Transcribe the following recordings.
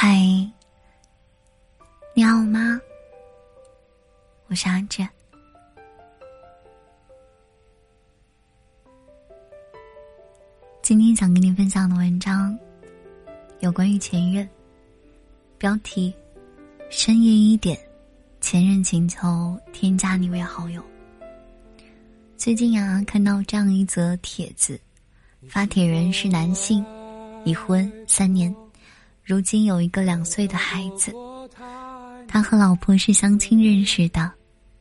嗨，你好吗？我是阿志。今天想跟你分享的文章，有关于前任。标题：深夜一点，前任请求添加你为好友。最近啊，看到这样一则帖子，发帖人是男性，已婚三年，如今有一个两岁的孩子。他和老婆是相亲认识的，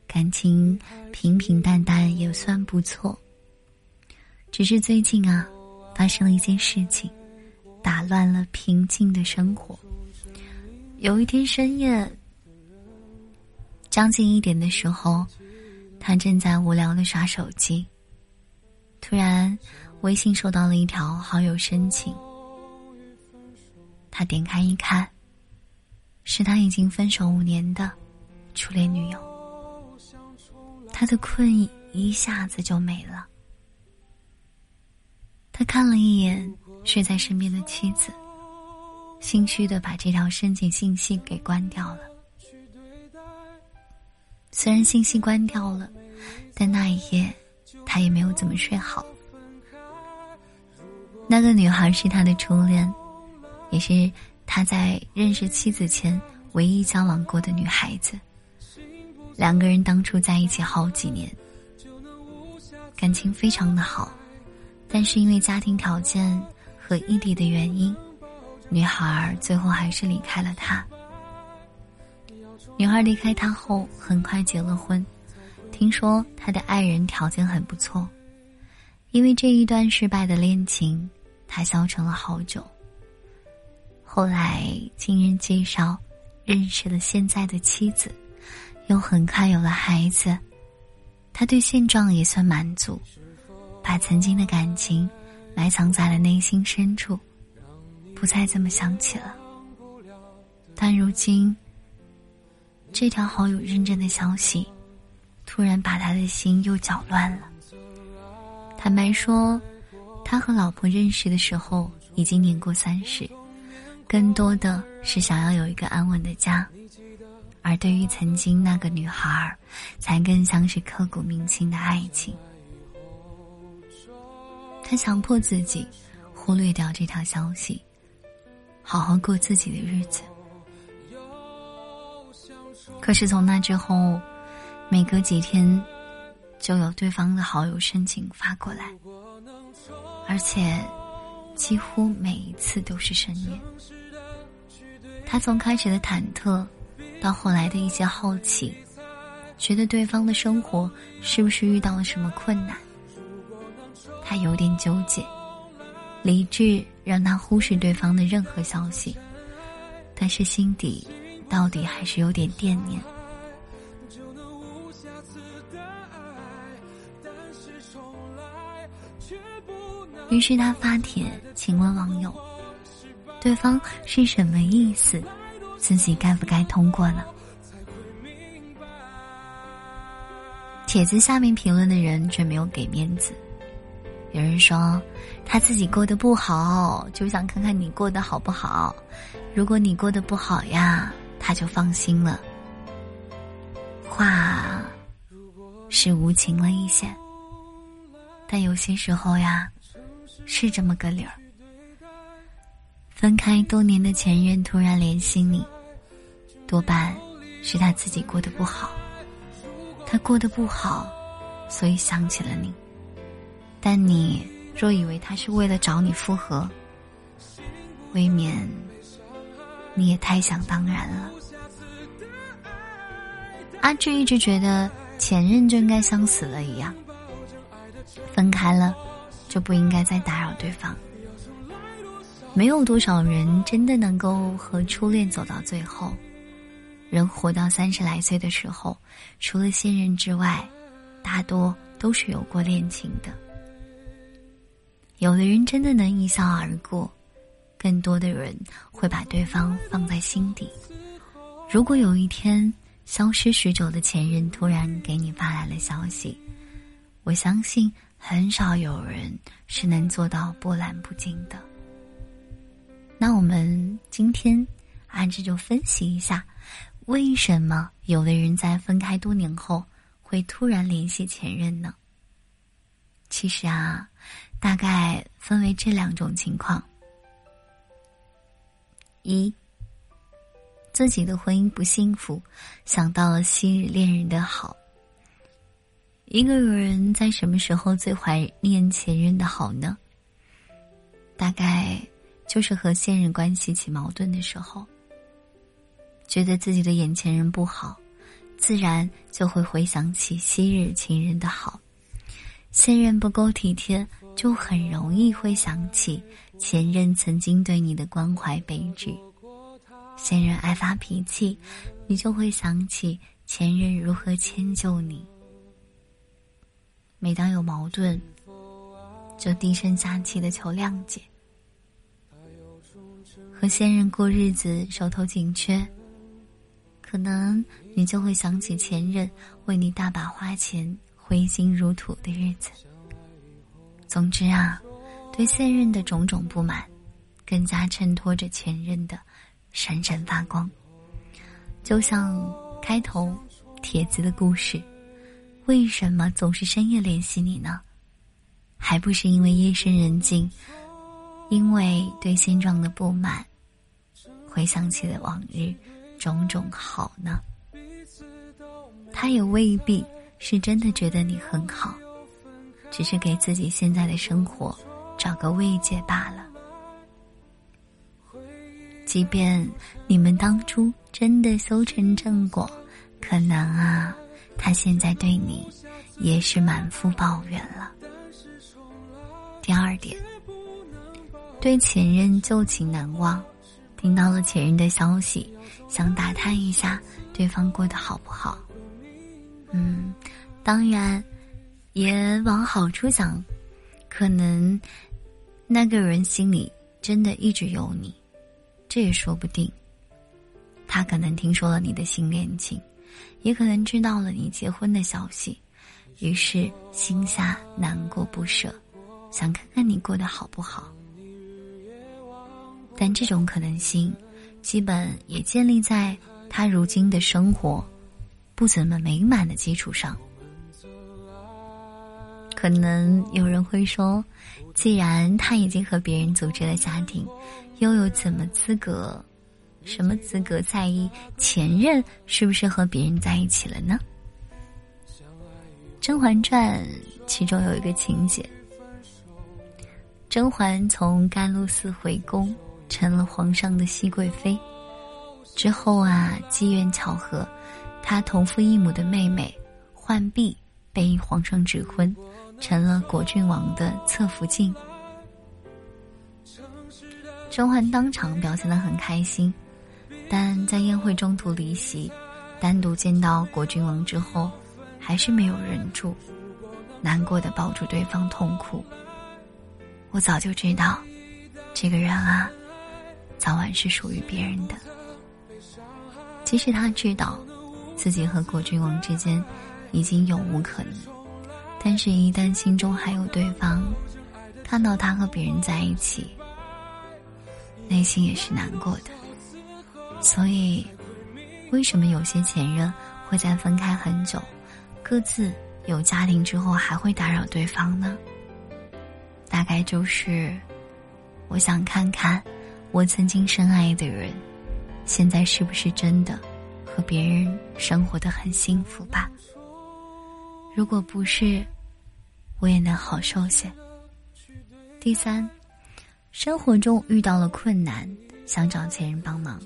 感情平平淡淡也算不错。只是最近啊，发生了一件事情，打乱了平静的生活。有一天深夜，将近一点的时候。他正在无聊的刷手机，突然，微信收到了一条好友申请。他点开一看，是他已经分手五年的初恋女友。他的困意一下子就没了。他看了一眼睡在身边的妻子，心虚的把这条申请信息给关掉了。虽然信息关掉了，但那一夜他也没有怎么睡好。那个女孩是他的初恋，也是他在认识妻子前唯一交往过的女孩子。两个人当初在一起好几年，感情非常的好，但是因为家庭条件和异地的原因，女孩最后还是离开了他。女孩离开他后，很快结了婚。听说他的爱人条件很不错，因为这一段失败的恋情，他消沉了好久。后来经人介绍，认识了现在的妻子，又很快有了孩子。他对现状也算满足，把曾经的感情埋藏在了内心深处，不再这么想起了。但如今。这条好友认证的消息，突然把他的心又搅乱了。坦白说，他和老婆认识的时候已经年过三十，更多的是想要有一个安稳的家，而对于曾经那个女孩儿，才更像是刻骨铭心的爱情。他强迫自己忽略掉这条消息，好好过自己的日子。可是从那之后，每隔几天，就有对方的好友申请发过来，而且几乎每一次都是深夜。他从开始的忐忑，到后来的一些好奇，觉得对方的生活是不是遇到了什么困难，他有点纠结。理智让他忽视对方的任何消息，但是心底。到底还是有点惦念。于是他发帖请问网友：“对方是什么意思？自己该不该通过呢？”帖子下面评论的人却没有给面子。有人说他自己过得不好，就想看看你过得好不好。如果你过得不好呀。他就放心了。话是无情了一些，但有些时候呀，是这么个理儿。分开多年的前任突然联系你，多半是他自己过得不好。他过得不好，所以想起了你。但你若以为他是为了找你复合，未免你也太想当然了。阿志一直觉得前任就应该像死了一样，分开了就不应该再打扰对方。没有多少人真的能够和初恋走到最后。人活到三十来岁的时候，除了现任之外，大多都是有过恋情的。有的人真的能一笑而过，更多的人会把对方放在心底。如果有一天，消失许久的前任突然给你发来了消息，我相信很少有人是能做到波澜不惊的。那我们今天啊，这就分析一下，为什么有的人在分开多年后会突然联系前任呢？其实啊，大概分为这两种情况：一，自己的婚姻不幸福，想到了昔日恋人的好。一个人在什么时候最怀念前任的好呢？大概就是和现任关系起矛盾的时候，觉得自己的眼前人不好，自然就会回想起昔日情人的好。现任不够体贴，就很容易会想起前任曾经对你的关怀备至。现任爱发脾气，你就会想起前任如何迁就你。每当有矛盾，就低声下气的求谅解。和现任过日子手头紧缺，可能你就会想起前任为你大把花钱、挥金如土的日子。总之啊，对现任的种种不满，更加衬托着前任的闪闪发光。就像开头帖子的故事。为什么总是深夜联系你呢？还不是因为夜深人静，因为对现状的不满，回想起了往日种种好呢。他也未必是真的觉得你很好，只是给自己现在的生活找个慰藉罢了。即便你们当初真的修成正果，可能啊。他现在对你也是满腹抱怨了。第二点，对前任旧情难忘，听到了前任的消息，想打探一下对方过得好不好。嗯，当然，也往好处想，可能那个人心里真的一直有你，这也说不定。他可能听说了你的新恋情。也可能知道了你结婚的消息，于是心下难过不舍，想看看你过得好不好。但这种可能性，基本也建立在他如今的生活不怎么美满的基础上。可能有人会说，既然他已经和别人组织了家庭，又有怎么资格？什么资格在意前任是不是和别人在一起了呢？《甄嬛传》其中有一个情节，甄嬛从甘露寺回宫，成了皇上的熹贵妃。之后啊，机缘巧合，她同父异母的妹妹浣碧被皇上指婚，成了果郡王的侧福晋。甄嬛当场表现的很开心。但在宴会中途离席，单独见到果郡王之后，还是没有忍住，难过的抱住对方痛哭。我早就知道，这个人啊，早晚是属于别人的。即使他知道，自己和果郡王之间已经永无可能，但是，一旦心中还有对方，看到他和别人在一起，内心也是难过的。所以，为什么有些前任会在分开很久、各自有家庭之后还会打扰对方呢？大概就是，我想看看我曾经深爱的人，现在是不是真的和别人生活的很幸福吧？如果不是，我也能好受些。第三，生活中遇到了困难，想找前任帮忙。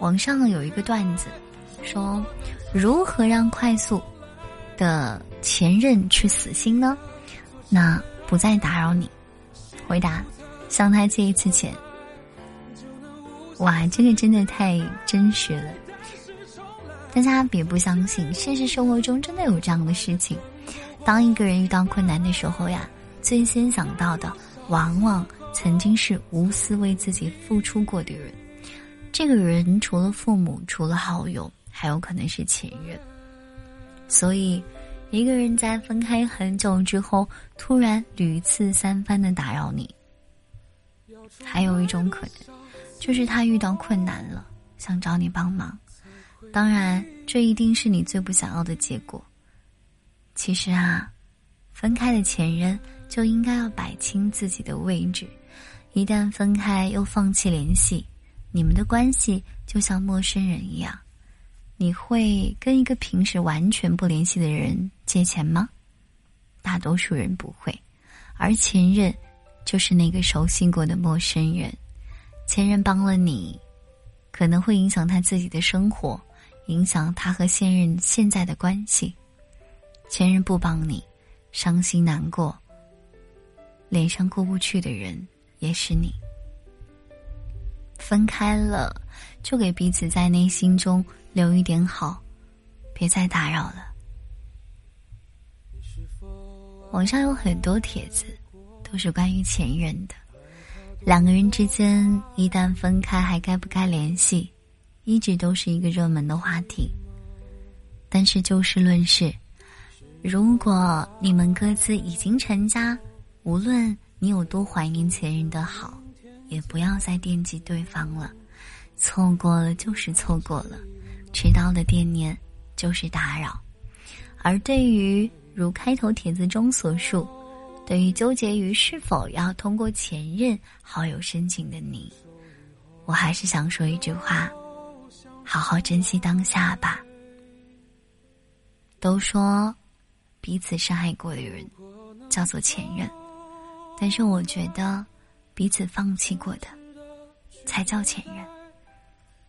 网上有一个段子，说如何让快速的前任去死心呢？那不再打扰你。回答：向他借一次钱。哇，这个真的太真实了！大家别不相信，现实生活中真的有这样的事情。当一个人遇到困难的时候呀，最先想到的往往曾经是无私为自己付出过的人。这个人除了父母，除了好友，还有可能是前任。所以，一个人在分开很久之后，突然屡次三番的打扰你，还有一种可能，就是他遇到困难了，想找你帮忙。当然，这一定是你最不想要的结果。其实啊，分开的前任就应该要摆清自己的位置。一旦分开又放弃联系，你们的关系就像陌生人一样。你会跟一个平时完全不联系的人借钱吗？大多数人不会，而前任就是那个熟悉过的陌生人。前任帮了你，可能会影响他自己的生活，影响他和现任现在的关系。前任不帮你，伤心难过，脸上过不去的人也是你。分开了，就给彼此在内心中留一点好，别再打扰了。网上有很多帖子，都是关于前任的。两个人之间一旦分开，还该不该联系，一直都是一个热门的话题。但是就事论事，如果你们各自已经成家，无论你有多怀念前任的好，也不要再惦记对方了。错过了就是错过了，迟到的惦念就是打扰。而对于如开头帖子中所述，对于纠结于是否要通过前任好友申请的你，我还是想说一句话：好好珍惜当下吧。都说彼此伤害过的人叫做前任，但是我觉得彼此放弃过的才叫前任。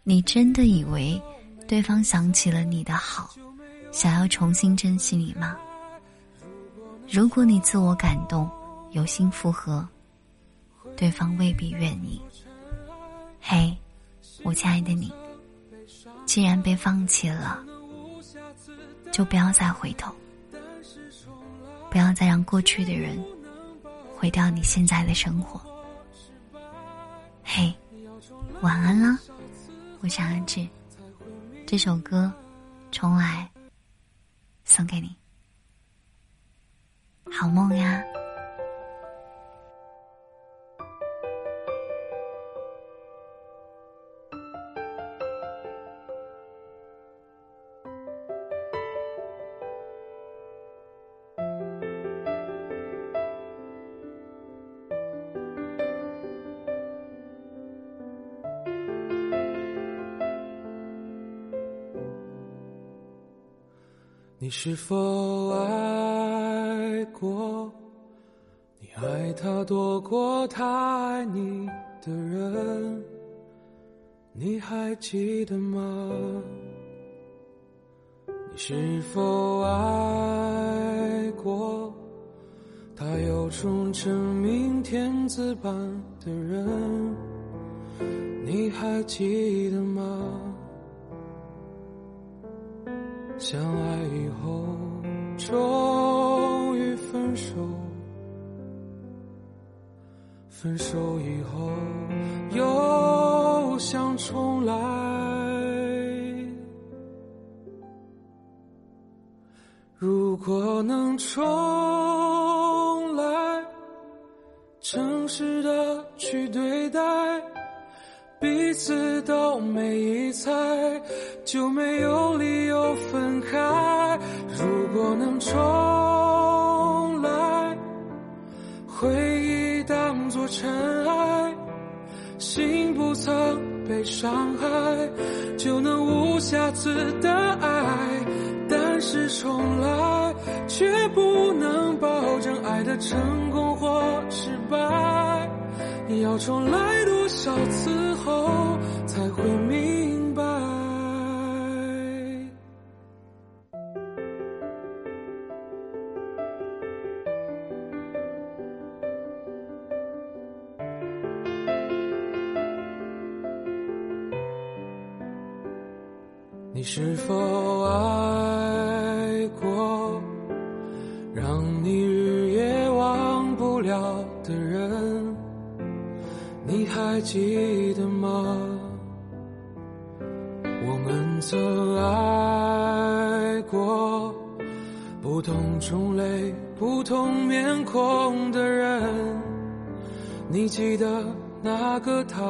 你真的以为对方想起了你的好，想要重新珍惜你吗？如果你自我感动，有心复合，对方未必愿意。嘿，我亲爱的你，既然被放弃了，就不要再回头，不要再让过去的人毁掉你现在的生活。嘿，晚安啦，我是安志，这首歌重来，送给你。好梦呀。你是否爱过？你爱他多过他爱你的人，你还记得吗？你是否爱过？他有种真命天子般的人，你还记得吗？相爱以后，终于分手。分手以后，又想重来。如果能重来，诚实的去对待。彼此都没疑猜，就没有理由分开。如果能重来，回忆当作尘埃，心不曾被伤害，就能无瑕疵的爱。但是重来，却不能保证爱的成功或失败。要重来多少次我们曾爱过不同种类、不同面孔的人。你记得那个他。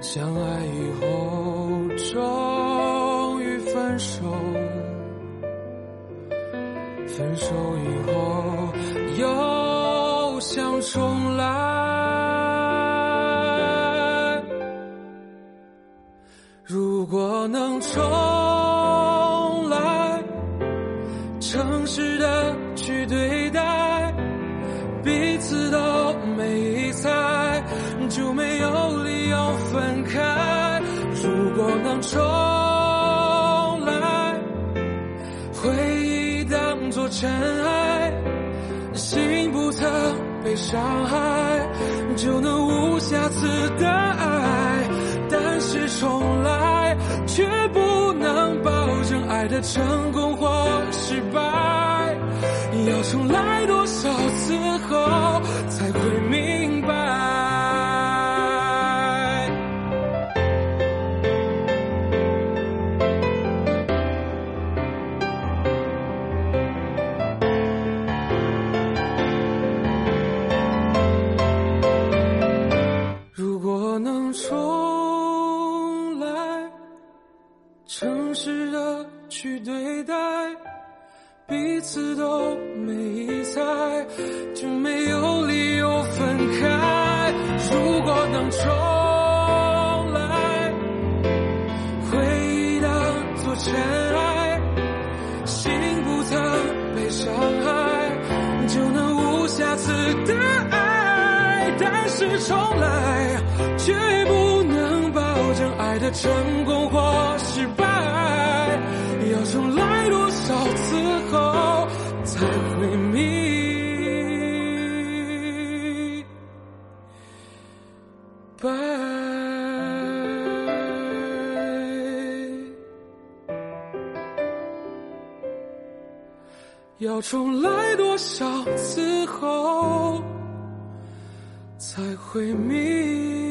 相爱以后，终于分手。分手以后，又想重重来，诚实的去对待，彼此都没猜，就没有理由分开。如果能重来，回忆当作尘埃，心不曾被伤害，就能无瑕疵的爱。爱的成功或失败。要重来多少次后，就没有理由分开。如果能重来，回忆当作尘埃，心不曾被伤害，就能无瑕疵的爱。但是重来，却不能保证爱的成功或失败。要重来多少次后，才会白要重来多少次后？才会明白